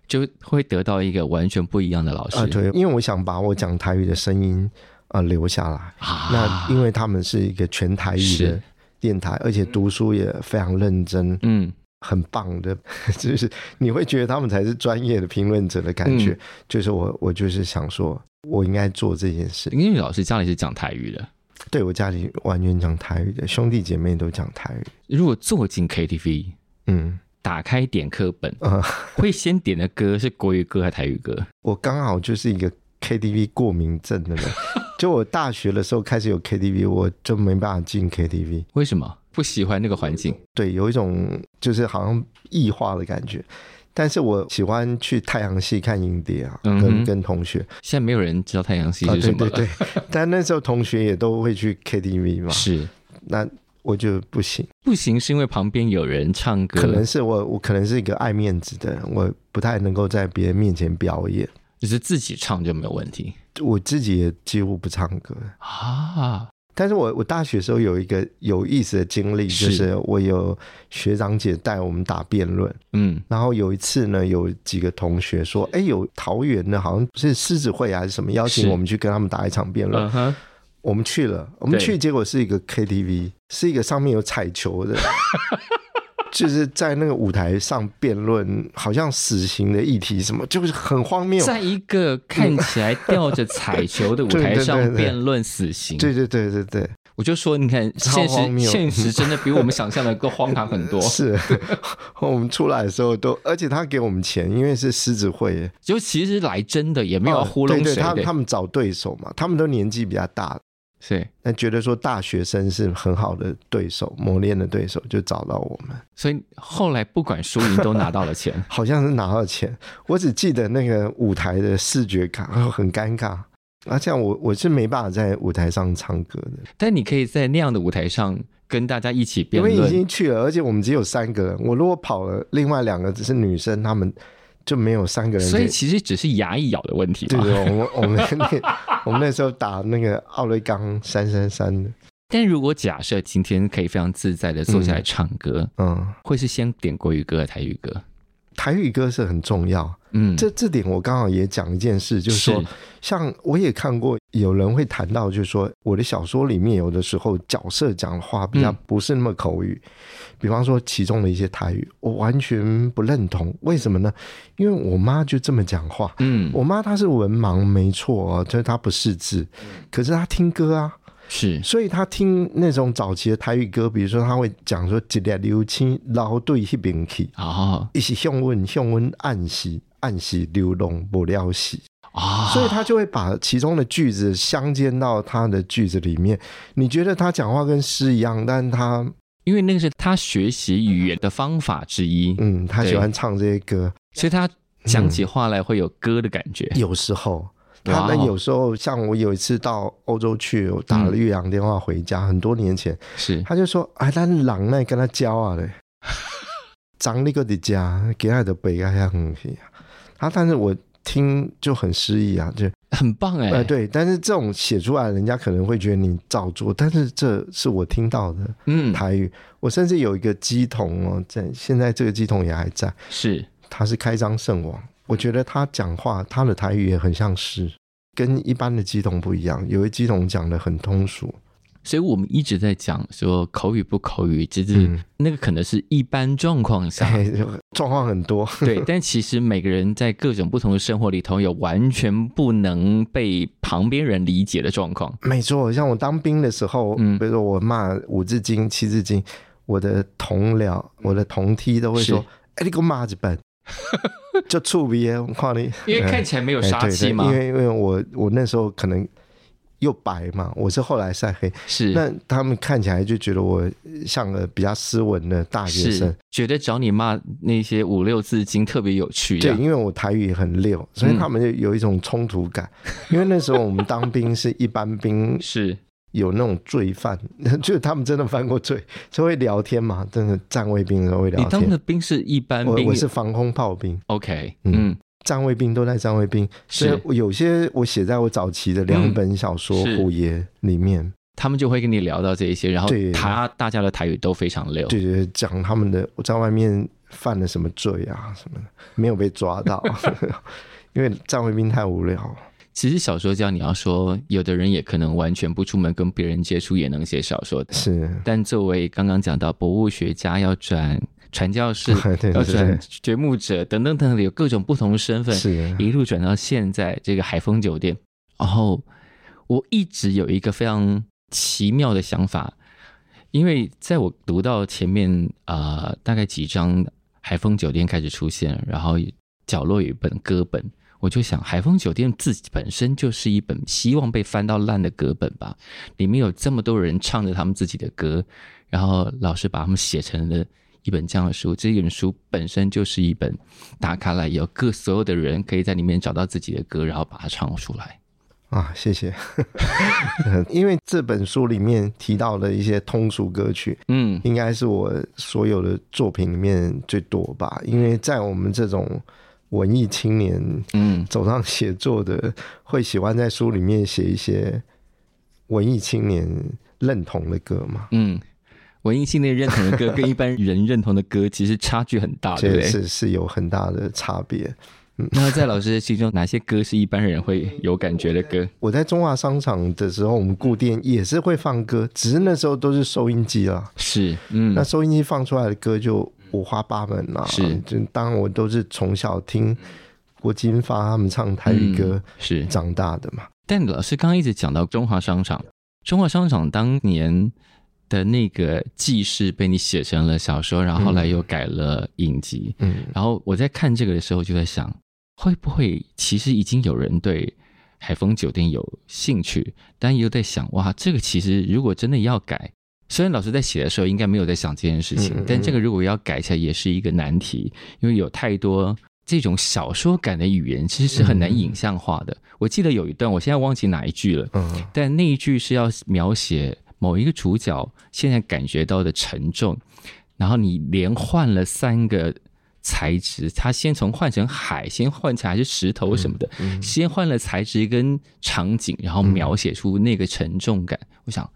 就会得到一个完全不一样的老师。啊，对，因为我想把我讲台语的声音呃留下来。啊、那因为他们是一个全台语的电台，而且读书也非常认真。嗯。很棒的，就是你会觉得他们才是专业的评论者的感觉。嗯、就是我，我就是想说，我应该做这件事。英语老师家里是讲台语的，对，我家里完全讲台语的，兄弟姐妹都讲台语。如果坐进 KTV，嗯，打开点课本，嗯，会先点的歌是国语歌还是台语歌？我刚好就是一个 KTV 过敏症的人，就我大学的时候开始有 KTV，我就没办法进 KTV。为什么？不喜欢那个环境，对，有一种就是好像异化的感觉。但是我喜欢去太阳系看影碟啊，跟、嗯、跟同学。现在没有人知道太阳系是什么对对对，但那时候同学也都会去 KTV 嘛。是，那我就不行。不行是因为旁边有人唱歌。可能是我，我可能是一个爱面子的人，我不太能够在别人面前表演。就是自己唱就没有问题。我自己也几乎不唱歌啊。但是我我大学时候有一个有意思的经历，就是我有学长姐带我们打辩论，嗯，然后有一次呢，有几个同学说，哎，有桃园的，好像是狮子会还是什么，邀请我们去跟他们打一场辩论，我们去了，我们去结果是一个 KTV，是一个上面有彩球的。就是在那个舞台上辩论，好像死刑的议题什么，就是很荒谬。在一个看起来吊着彩球的舞台上辩论死刑，对对对对对，我就说，你看现实，现实真的比我们想象的更荒唐很多。是，我们出来的时候都，而且他给我们钱，因为是狮子会，就其实来真的也没有糊弄谁。对对，他他们找对手嘛，他们都年纪比较大。是，那觉得说大学生是很好的对手，磨练的对手，就找到我们。所以后来不管输赢都拿到了钱，好像是拿到钱。我只记得那个舞台的视觉感很尴尬，啊，这样我我是没办法在舞台上唱歌的。但你可以在那样的舞台上跟大家一起辩论，因为已经去了，而且我们只有三个人。我如果跑了，另外两个只是女生，她们。就没有三个人，所以其实只是牙一咬的问题。对对，我们 我们那我们那时候打那个奥雷冈三三三的。但如果假设今天可以非常自在的坐下来唱歌，嗯，嗯会是先点国语歌还是台语歌？台语歌是很重要，嗯，这这点我刚好也讲一件事，就是说，是像我也看过有人会谈到，就是说我的小说里面有的时候角色讲的话比较不是那么口语，嗯、比方说其中的一些台语，我完全不认同，为什么呢？因为我妈就这么讲话，嗯，我妈她是文盲没错啊，就是她不识字，可是她听歌啊。是，所以他听那种早期的台语歌，比如说他会讲说“一粒流星老对那边去”，啊，一起向问向问暗喜暗喜流动不了时。啊，所以他就会把其中的句子相间到他的句子里面。你觉得他讲话跟诗一样，但他因为那个是他学习语言的方法之一，嗯，他喜欢唱这些歌，所以他讲起话来会有歌的感觉，嗯、有时候。他们有时候像我有一次到欧洲去，我打了岳阳电话回家，很多年前，是。他就说：“哎，他狼呢跟他教啊嘞，长那个的家给他的背啊像东西啊。”他但是我听就很诗意啊，就很棒哎。呃，对，但是这种写出来，人家可能会觉得你照做，但是这是我听到的嗯台语。我甚至有一个机筒哦，在现在这个机筒也还在，是他是开张圣王。我觉得他讲话，他的台语也很像诗，跟一般的机筒不一样。有一机筒讲的很通俗，所以我们一直在讲说口语不口语，就是那个可能是一般状况下，状况很多。对，但其实每个人在各种不同的生活里头，有完全不能被旁边人理解的状况。没错，像我当兵的时候，嗯，比如说我骂五字经、七字经，我的同僚、我的同梯都会说：“哎，你给我骂几本。”就触鼻，我看你，因为看起来没有杀气嘛。因为因为我我那时候可能又白嘛，我是后来晒黑，是那他们看起来就觉得我像个比较斯文的大学生，觉得找你骂那些五六字经特别有趣。对，因为我台语很溜，所以他们就有一种冲突感。嗯、因为那时候我们当兵是一般兵，是。有那种罪犯，就是他们真的犯过罪，就会聊天嘛。真的站卫兵都会聊天。你当的兵是一般兵，我我是防空炮兵。OK，嗯，嗯站卫兵都在站卫兵，是。所以有些我写在我早期的两本小说《虎爷》里面，他们就会跟你聊到这一些，然后他大家的台语都非常溜，对对，讲他们的我在外面犯了什么罪啊什么的，没有被抓到，因为站卫兵太无聊。其实小说家，你要说，有的人也可能完全不出门跟别人接触，也能写小说的。是，但作为刚刚讲到博物学家要转传教士，要转掘墓者等等等等，有各种不同的身份，是一路转到现在这个海丰酒店。然后我一直有一个非常奇妙的想法，因为在我读到前面啊、呃，大概几章海丰酒店开始出现，然后角落有一本歌本。我就想，海丰酒店自己本身就是一本希望被翻到烂的歌本吧。里面有这么多人唱着他们自己的歌，然后老师把他们写成了一本这样的书。这本书本身就是一本打开来，有各所有的人可以在里面找到自己的歌，然后把它唱出来。啊，谢谢。因为这本书里面提到的一些通俗歌曲，嗯，应该是我所有的作品里面最多吧。因为在我们这种。文艺青年，嗯，走上写作的，会喜欢在书里面写一些文艺青年认同的歌嘛？嗯，文艺青年认同的歌 跟一般人认同的歌其实差距很大，对不对？是是有很大的差别。嗯，那在老师的心中，哪些歌是一般人会有感觉的歌？我在中华商场的时候，我们固定也是会放歌，只是那时候都是收音机啦。是，嗯，那收音机放出来的歌就。五花八门呐、啊，是，就当然我都是从小听郭金发他们唱台语歌是长大的嘛。嗯、但老师刚刚一直讲到中华商场，中华商场当年的那个记事被你写成了小说，然后后来又改了影集，嗯，然后我在看这个的时候就在想，会不会其实已经有人对海丰酒店有兴趣，但又在想，哇，这个其实如果真的要改。虽然老师在写的时候应该没有在想这件事情，但这个如果要改起来也是一个难题，因为有太多这种小说感的语言，其实是很难影像化的。我记得有一段，我现在忘记哪一句了，嗯。但那一句是要描写某一个主角现在感觉到的沉重，然后你连换了三个材质，他先从换成海，先换成还是石头什么的，先换了材质跟场景，然后描写出那个沉重感。我想。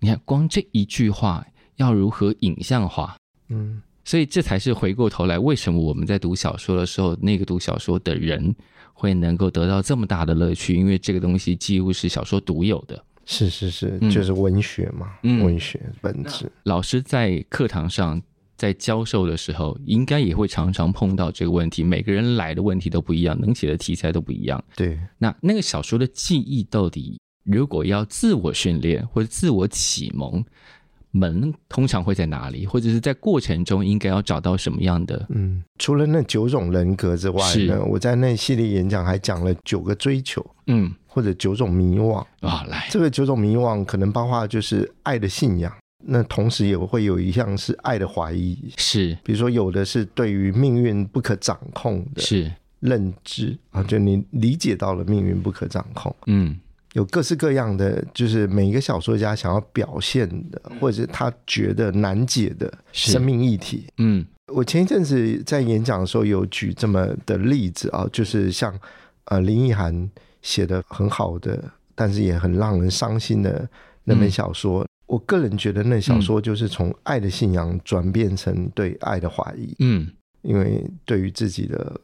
你看，光这一句话要如何影像化？嗯，所以这才是回过头来，为什么我们在读小说的时候，那个读小说的人会能够得到这么大的乐趣？因为这个东西几乎是小说独有的。是是是，就是文学嘛，嗯、文学本质。老师在课堂上在教授的时候，应该也会常常碰到这个问题。每个人来的问题都不一样，能写的题材都不一样。对，那那个小说的记忆到底？如果要自我训练或者自我启蒙，门通常会在哪里？或者是在过程中应该要找到什么样的？嗯，除了那九种人格之外呢，我在那系列演讲还讲了九个追求，嗯，或者九种迷惘啊。来，这个九种迷惘可能包括就是爱的信仰，那同时也会有一项是爱的怀疑，是，比如说有的是对于命运不可掌控的，是认知啊，就你理解到了命运不可掌控，嗯。有各式各样的，就是每一个小说家想要表现的，或者是他觉得难解的生命议题。嗯，我前一阵子在演讲的时候有举这么的例子啊，就是像呃林奕涵写的很好的，但是也很让人伤心的那本小说。嗯，我个人觉得那小说就是从爱的信仰转变成对爱的怀疑。嗯，因为对于自己的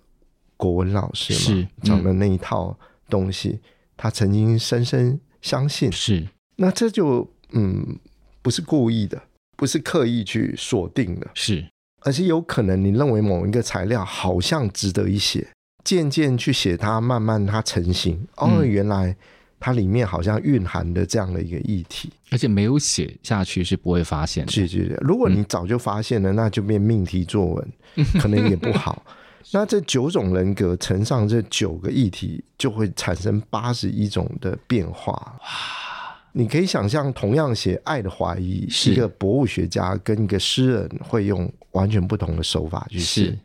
国文老师嘛，讲的那一套东西。他曾经深深相信，是。那这就嗯，不是故意的，不是刻意去锁定的，是，而是有可能你认为某一个材料好像值得一写，渐渐去写它，慢慢它成型，哦，原来它里面好像蕴含的这样的一个议题，而且没有写下去是不会发现的，是是是，如果你早就发现了，那就变命题作文，可能也不好。那这九种人格乘上这九个议题，就会产生八十一种的变化。哇！你可以想象，同样写爱的怀疑，是一个博物学家跟一个诗人会用完全不同的手法去写。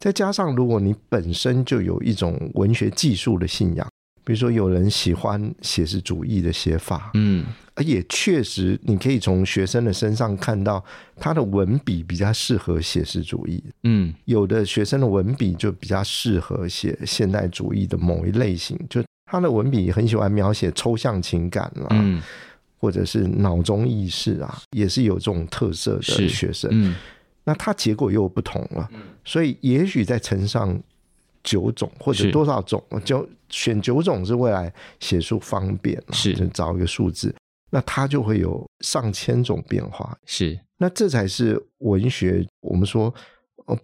再加上，如果你本身就有一种文学技术的信仰。比如说，有人喜欢写实主义的写法，嗯，而也确实，你可以从学生的身上看到他的文笔比较适合写实主义，嗯，有的学生的文笔就比较适合写现代主义的某一类型，就他的文笔很喜欢描写抽象情感啦，嗯，或者是脑中意识啊，也是有这种特色的学生，嗯，那他结果又不同了，所以也许在城上。九种或者多少种，就选九种是为了写书方便，是就找一个数字，那它就会有上千种变化。是，那这才是文学。我们说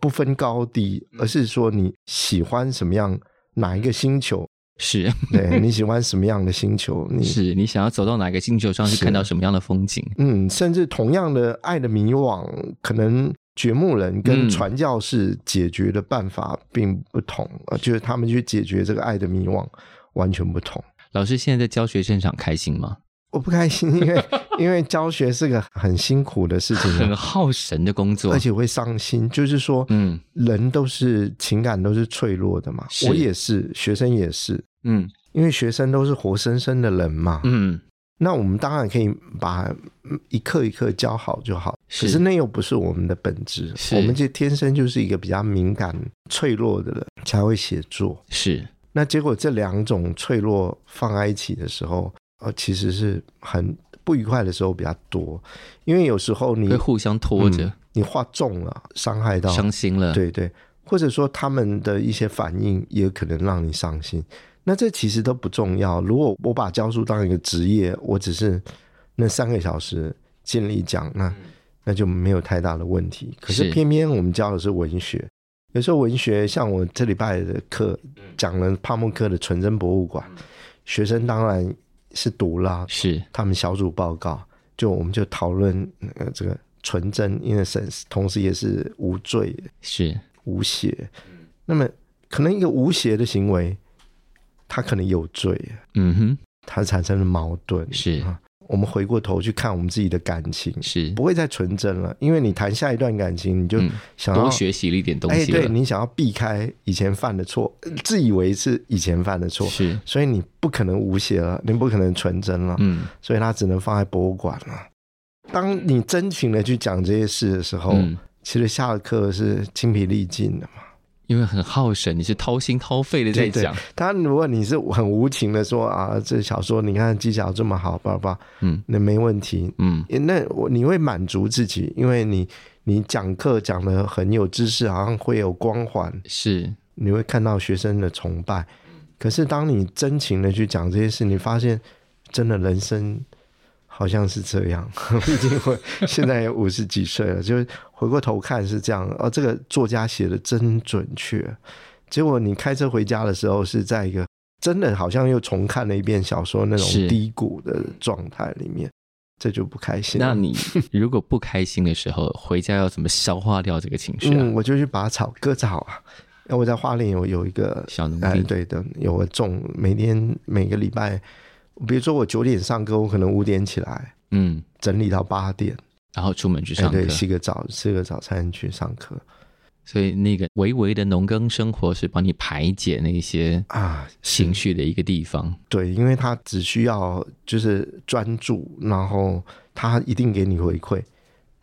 不分高低，而是说你喜欢什么样哪一个星球。是，对，你喜欢什么样的星球？你是你想要走到哪个星球上去看到什么样的风景？嗯，甚至同样的《爱的迷惘》，可能掘墓人跟传教士解决的办法并不同就是他们去解决这个爱的迷惘完全不同。老师现在在教学现场开心吗？我不开心，因为 因为教学是个很辛苦的事情，很耗神的工作，而且会伤心。就是说，嗯，人都是情感都是脆弱的嘛，我也是，学生也是。嗯，因为学生都是活生生的人嘛，嗯，那我们当然可以把一课一课教好就好，是，可是那又不是我们的本质，是。我们这天生就是一个比较敏感、脆弱的人才会写作，是。那结果这两种脆弱放在一起的时候，呃，其实是很不愉快的时候比较多，因为有时候你会互相拖着，嗯，你话重了，伤害到，伤心了，对对，或者说他们的一些反应也可能让你伤心。那这其实都不重要。如果我把教书当一个职业，我只是那三个小时尽力讲，那那就没有太大的问题。可是偏偏我们教的是文学，有时候文学像我这礼拜的课讲了帕慕克的《纯真博物馆》，学生当然是读了，是他们小组报告，就我们就讨论呃这个纯真 innocence，同时也是无罪，是无邪。那么可能一个无邪的行为。他可能有罪，嗯哼，他产生了矛盾。是，我们回过头去看我们自己的感情，是不会再纯真了，因为你谈下一段感情，你就想要、嗯、多学习了一点东西。哎，对，你想要避开以前犯的错，自以为是以前犯的错，是，所以你不可能无邪了，你不可能纯真了，嗯，所以他只能放在博物馆了。当你真情的去讲这些事的时候，嗯、其实下了课是精疲力尽的嘛。因为很耗神，你是掏心掏肺的在讲。他如果你是很无情的说啊，这小说你看技巧这么好，爸爸，嗯，那没问题，嗯，那我你会满足自己，因为你你讲课讲的很有知识，好像会有光环，是你会看到学生的崇拜。可是当你真情的去讲这些事，你发现真的人生。好像是这样，毕竟我现在也五十几岁了，就是回过头看是这样。哦，这个作家写的真准确。结果你开车回家的时候，是在一个真的好像又重看了一遍小说那种低谷的状态里面，这就不开心。那你如果不开心的时候，回家要怎么消化掉这个情绪啊？嗯，我就去拔草割草啊。因为我在花莲有有一个小农地，哎，对的，有个种，每天每个礼拜。比如说我九点上课，我可能五点起来，嗯，整理到八点，然后出门去上课，对，洗个澡，吃个早餐去上课。所以那个微微的农耕生活是帮你排解那些啊情绪的一个地方。对，因为他只需要就是专注，然后他一定给你回馈，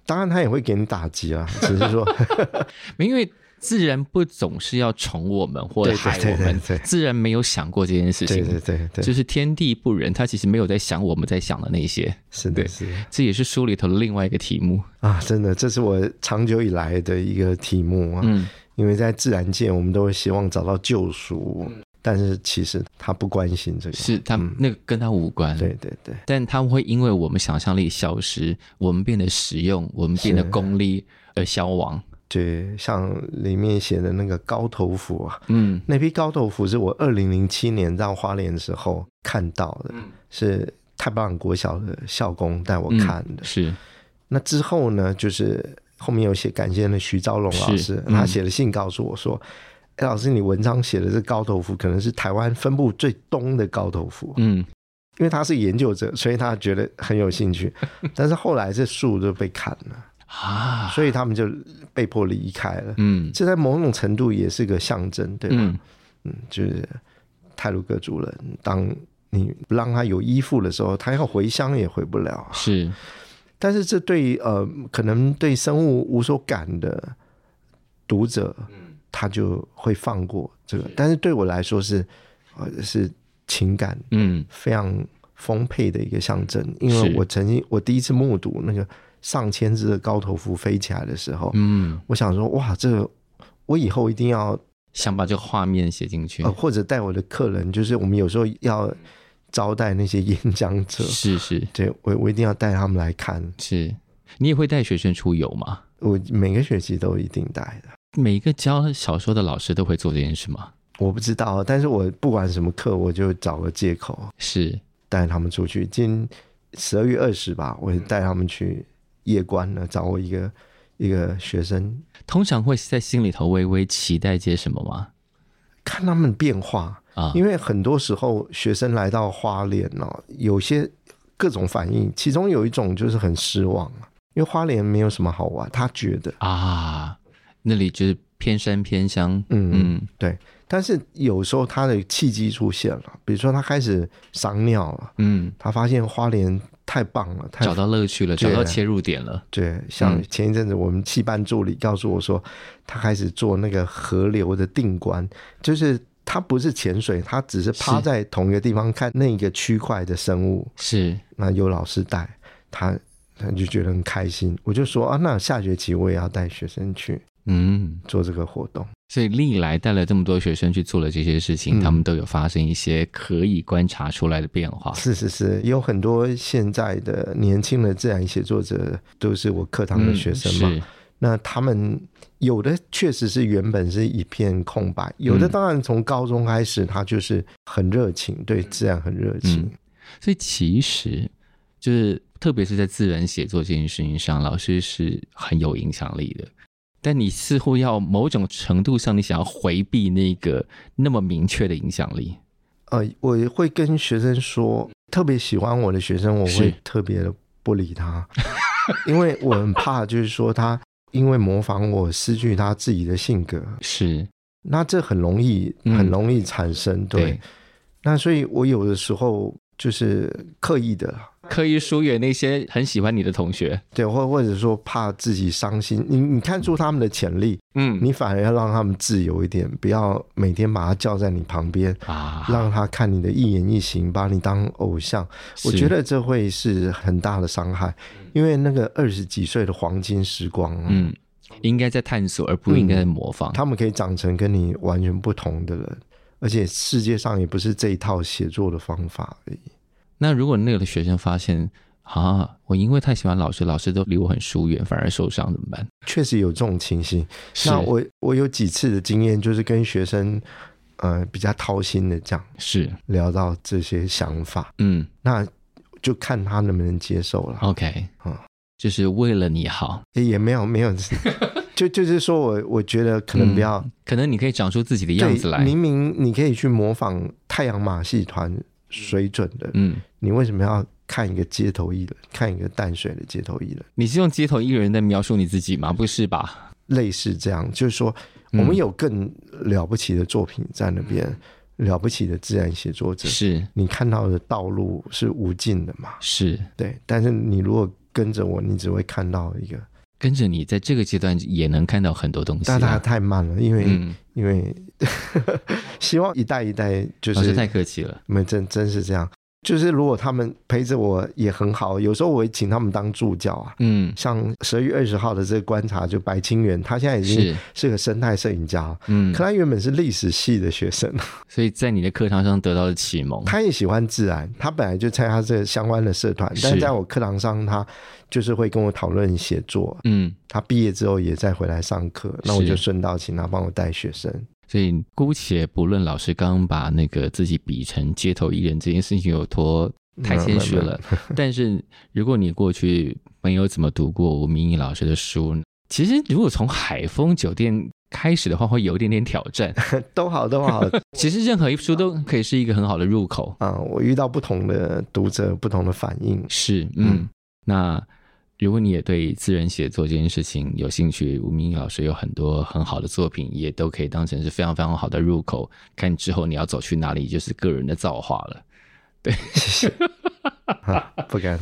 当然他也会给你打击啊，只是说，因为。自然不总是要宠我们或者害我们，自然没有想过这件事情。对对对，就是天地不仁，他其实没有在想我们在想的那些。是的，是的，这也是书里头的另外一个题目啊！真的，这是我长久以来的一个题目啊。嗯，因为在自然界，我们都会希望找到救赎，但是其实他不关心这个，是他那个跟他无关。对对对，但他会因为我们想象力消失，我们变得实用，我们变得功利而消亡。对，像里面写的那个高头蝠啊，嗯，那批高头蝠是我二零零七年到花莲的时候看到的，嗯、是太棒国小的校工带我看的。嗯、是，那之后呢，就是后面有写感谢的徐昭龙老师，嗯、他写了信告诉我说：“哎，老师，你文章写的这高头蝠可能是台湾分布最东的高头蝠。”嗯，因为他是研究者，所以他觉得很有兴趣。但是后来这树就被砍了。啊，所以他们就被迫离开了。嗯，这在某种程度也是个象征，对吧？嗯，嗯，就是泰鲁格族人，当你不让他有依附的时候，他要回乡也回不了。是，但是这对呃，可能对生物无所感的读者，他就会放过这个。但是对我来说是，呃，是情感嗯非常丰沛的一个象征，因为我曾经我第一次目睹那个。上千只的高头蝠飞起来的时候，嗯，我想说，哇，这个我以后一定要想把这个画面写进去，呃，或者带我的客人，就是我们有时候要招待那些演讲者，是是，对我我一定要带他们来看。是你也会带学生出游吗？我每个学期都一定带的。每一个教小说的老师都会做这件事吗？我不知道，但是我不管什么课，我就找个借口是带他们出去。今十二月二十吧，我带他们去夜观呢，找我一个一个学生。通常会在心里头微微期待些什么吗？看他们变化啊，因为很多时候学生来到花莲哦，有些各种反应，其中有一种就是很失望，因为花莲没有什么好玩，他觉得啊，那里就是偏山偏乡，嗯嗯，对。但是有时候他的契机出现了，比如说他开始赏鸟了，嗯，他发现花莲太棒了，太找到乐趣了，找到切入点了。对，像前一阵子我们戏班助理告诉我说，他开始做那个河流的定观，就是他不是潜水，他只是趴在同一个地方看那个区块的生物。是，那有老师带他，他就觉得很开心。我就说啊，那下学期我也要带学生去。嗯，做这个活动，所以历来带了这么多学生去做了这些事情，嗯，他们都有发生一些可以观察出来的变化。是是是，有很多现在的年轻的自然写作者都是我课堂的学生嘛。嗯，那他们有的确实是原本是一片空白，有的当然从高中开始他就是很热情，对自然很热情。嗯，所以其实就是特别是在自然写作这件事情上，老师是很有影响力的。但你似乎要某种程度上，你想要回避那个那么明确的影响力。呃，我会跟学生说，特别喜欢我的学生，我会特别的不理他，因为我很怕，就是说他因为模仿我失去他自己的性格。是，那这很容易，很容易产生。嗯、对，对，那所以我有的时候就是刻意的。刻意疏远那些很喜欢你的同学，对，或或者说怕自己伤心，你你看出他们的潜力，嗯，你反而要让他们自由一点，不要每天把他叫在你旁边啊，让他看你的一言一行，把你当偶像，我觉得这会是很大的伤害，因为那个二十几岁的黄金时光，嗯，应该在探索，而不应该在模仿，嗯，他们可以长成跟你完全不同的人，而且世界上也不是这一套写作的方法而已。那如果那个的学生发现啊，我因为太喜欢老师，老师都离我很疏远，反而受伤怎么办？确实有这种情形。那我我有几次的经验，就是跟学生呃比较掏心的讲，是聊到这些想法，嗯，那就看他能不能接受了。OK，嗯，就是为了你好，也没有没有，就就是说我我觉得可能不要、嗯，可能你可以长出自己的样子来。明明你可以去模仿太阳马戏团。水准的，嗯，你为什么要看一个街头艺人，看一个淡水的街头艺人？你是用街头艺人在描述你自己吗？不是吧？类似这样，就是说，我们有更了不起的作品在那边，嗯、了不起的自然写作者，是你看到的道路是无尽的嘛？是对，但是你如果跟着我，你只会看到一个。跟着你在这个阶段也能看到很多东西，但它太慢了，因为、嗯、因为 希望一代一代就是太客气了，没真真是这样。就是如果他们陪着我也很好，有时候我会请他们当助教啊。嗯，像十二月二十号的这个观察，就白清源，他现在已经是个生态摄影家。嗯，可他原本是历史系的学生，所以在你的课堂上得到了启蒙。他也喜欢自然，他本来就参加这相关的社团，但是在我课堂上，他就是会跟我讨论写作。嗯，他毕业之后也再回来上课，那我就顺道请他帮我带学生。所以，姑且不论老师刚刚把那个自己比成街头艺人这件事情有多太谦虚了，但是如果你过去没有怎么读过吴明义老师的书，其实如果从海丰酒店开始的话，会有一点点挑战。都好，都好。其实任何一书都可以是一个很好的入口啊。我遇到不同的读者，不同的反应。是，嗯，嗯那。如果你也对自然写作这件事情有兴趣，吴明义老师有很多很好的作品，也都可以当成是非常非常好的入口。看之后你要走去哪里，就是个人的造化了。对，谢谢。啊、不敢。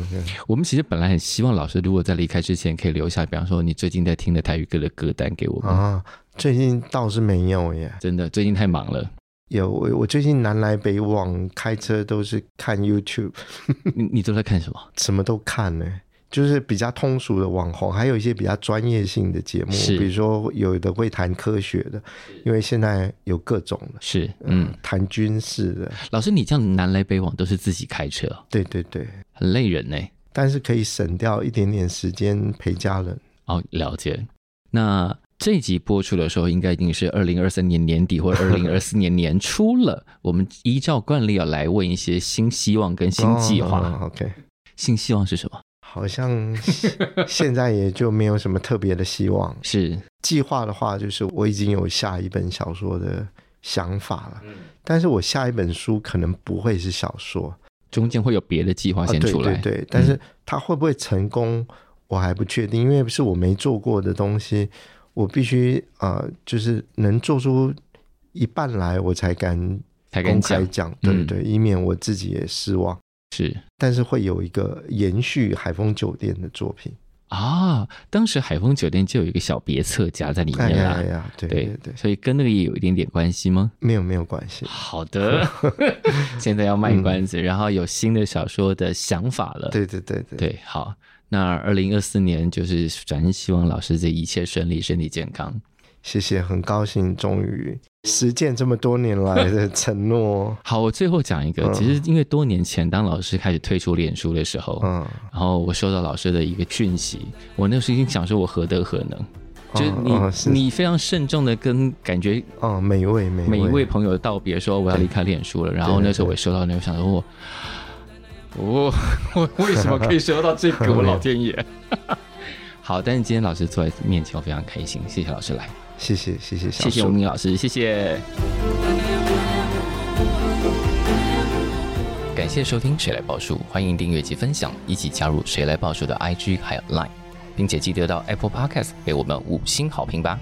我们其实本来很希望老师如果在离开之前可以留下，比方说你最近在听的台语歌的歌单给我们。啊，最近倒是没有耶，真的，最近太忙了。有我，我最近南来北往开车都是看 YouTube。你你都在看什么？什么都看呢。就是比较通俗的网红，还有一些比较专业性的节目，比如说有的会谈科学的，因为现在有各种的，是嗯，谈军事的。老师，你这样南来北往都是自己开车？对对对，很累人呢，但是可以省掉一点点时间陪家人。哦，了解。那这集播出的时候，应该已经是二零二三年年底或者二零二四 年年初了。我们依照惯例要来问一些新希望跟新计划。OK，新希望是什么？好像现在也就没有什么特别的希望。是计划的话，就是我已经有下一本小说的想法了。嗯，但是我下一本书可能不会是小说，中间会有别的计划先出来。啊、对对对，但是它会不会成功，我还不确定，因为是我没做过的东西，我必须呃，就是能做出一半来，我才敢公开讲。对对对，嗯、以免我自己也失望。是，但是会有一个延续海丰酒店的作品啊。当时海丰酒店就有一个小别册夹在里面啊。哎呀，对对对，对，所以跟那个也有一点点关系吗？没有没有关系。好的，现在要卖关子，嗯，然后有新的小说的想法了。对对对对对，好，那二零二四年就是转正，希望老师这一切顺利，身体健康。谢谢，很高兴终于实践这么多年来的 承诺。好，我最后讲一个，其实因为多年前当老师开始退出脸书的时候，嗯，然后我收到老师的一个讯息，我那时候已经想说，我何德何能？就是你、哦是，你非常慎重的跟感觉，哦，每一位每每一位朋友道别，说我要离开脸书了。然后那时候我收到那个，想说我，我 我为什么可以收到这个？我老天爷！好，但是今天老师坐在面前，我非常开心。谢谢老师来。谢谢谢谢谢谢吴明老师，谢谢。感谢收听《谁来报数》，欢迎订阅及分享，一起加入《谁来报数》的 IG 还有 Line，并且记得到 Apple Podcast 给我们五星好评吧。